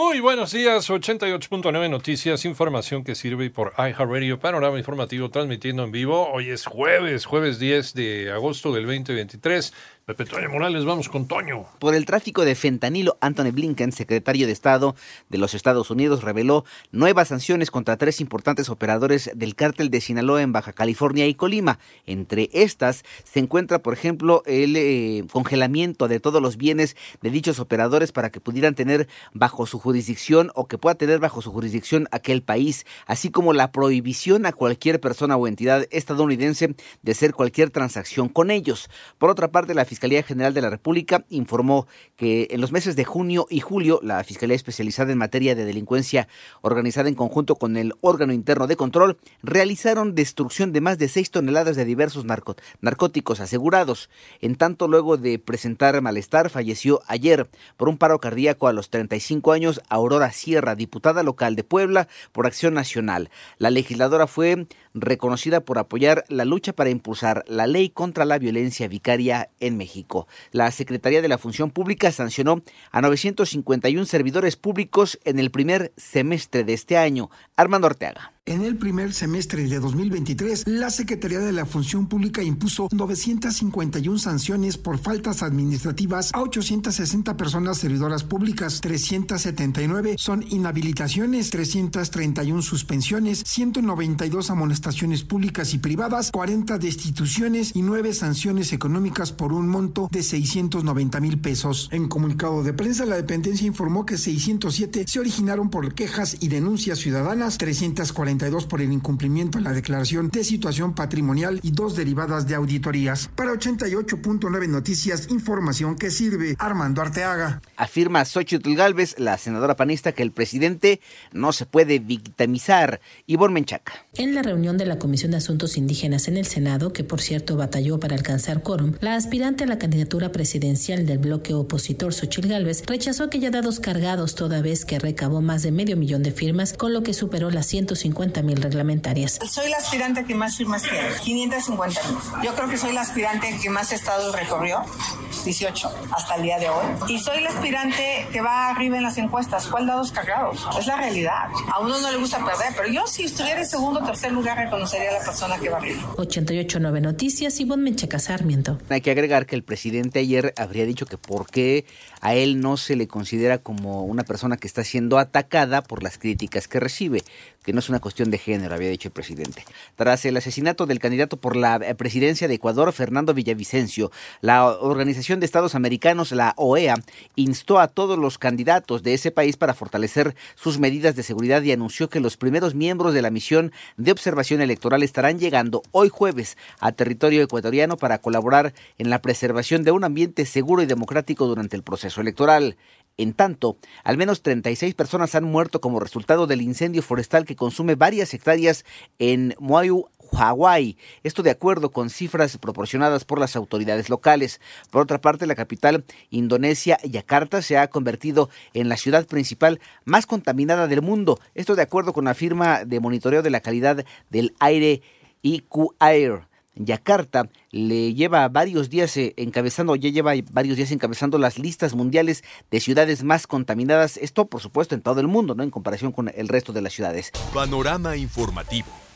Muy buenos días, 88.9 Noticias, información que sirve por iHeartRadio, panorama informativo transmitiendo en vivo. Hoy es jueves, jueves 10 de agosto del 2023. Pepe Toño Morales, vamos con Toño. Por el tráfico de fentanilo, Anthony Blinken, secretario de Estado de los Estados Unidos, reveló nuevas sanciones contra tres importantes operadores del cártel de Sinaloa en Baja California y Colima. Entre estas se encuentra, por ejemplo, el eh, congelamiento de todos los bienes de dichos operadores para que pudieran tener bajo su jurisdicción o que pueda tener bajo su jurisdicción aquel país, así como la prohibición a cualquier persona o entidad estadounidense de hacer cualquier transacción con ellos. Por otra parte, la Fiscalía General de la República informó que en los meses de junio y julio la Fiscalía especializada en materia de delincuencia organizada en conjunto con el órgano interno de control realizaron destrucción de más de seis toneladas de diversos narcóticos asegurados. En tanto, luego de presentar malestar, falleció ayer por un paro cardíaco a los 35 años Aurora Sierra, diputada local de Puebla por Acción Nacional. La legisladora fue reconocida por apoyar la lucha para impulsar la ley contra la violencia vicaria en México. La Secretaría de la Función Pública sancionó a 951 servidores públicos en el primer semestre de este año. Armando Ortega. En el primer semestre de 2023, la Secretaría de la Función Pública impuso 951 sanciones por faltas administrativas a 860 personas servidoras públicas, 379 son inhabilitaciones, 331 suspensiones, 192 amonestaciones públicas y privadas, 40 destituciones y 9 sanciones económicas por un monto de 690 mil pesos. En comunicado de prensa, la dependencia informó que 607 se originaron por quejas y denuncias ciudadanas, 340 por el incumplimiento en la declaración de situación patrimonial y dos derivadas de auditorías. Para 88.9 Noticias, información que sirve. Armando Arteaga. Afirma Xochitl Galvez, la senadora panista, que el presidente no se puede victimizar. Ivonne Menchaca. En la reunión de la Comisión de Asuntos Indígenas en el Senado, que por cierto batalló para alcanzar quórum, la aspirante a la candidatura presidencial del bloque opositor Xochitl Galvez rechazó aquella dados cargados toda vez que recabó más de medio millón de firmas, con lo que superó las 150 mil reglamentarias. Soy la aspirante que más firmas tiene, 550 mil. Yo creo que soy la aspirante que más estados recorrió, 18 hasta el día de hoy. Y soy la aspirante que va arriba en las encuestas. ¿Cuál dados cargados? Es la realidad. A uno no le gusta perder, pero yo si estuviera en segundo o tercer lugar reconocería a la persona que va arriba. 88.9 Noticias, Ivonne Menchaca Sarmiento. Hay que agregar que el presidente ayer habría dicho que por qué a él no se le considera como una persona que está siendo atacada por las críticas que recibe, que no es una cuestión de género, había dicho el presidente. Tras el asesinato del candidato por la eh, presidencia de Ecuador, Fernando Villavicencio, la Organización de Estados Americanos, la OEA, instó a todos los candidatos de ese país para fortalecer sus medidas de seguridad y anunció que los primeros miembros de la misión de observación electoral estarán llegando hoy jueves a territorio ecuatoriano para colaborar en la preservación de un ambiente seguro y democrático durante el proceso electoral. En tanto, al menos 36 personas han muerto como resultado del incendio forestal que consume varias hectáreas en Maui, Hawái. Esto de acuerdo con cifras proporcionadas por las autoridades locales. Por otra parte, la capital indonesia, Yakarta, se ha convertido en la ciudad principal más contaminada del mundo. Esto de acuerdo con la firma de monitoreo de la calidad del aire IQ Air. Yakarta le lleva varios días eh, encabezando, ya lleva varios días encabezando las listas mundiales de ciudades más contaminadas. Esto, por supuesto, en todo el mundo, ¿no? En comparación con el resto de las ciudades. Panorama informativo.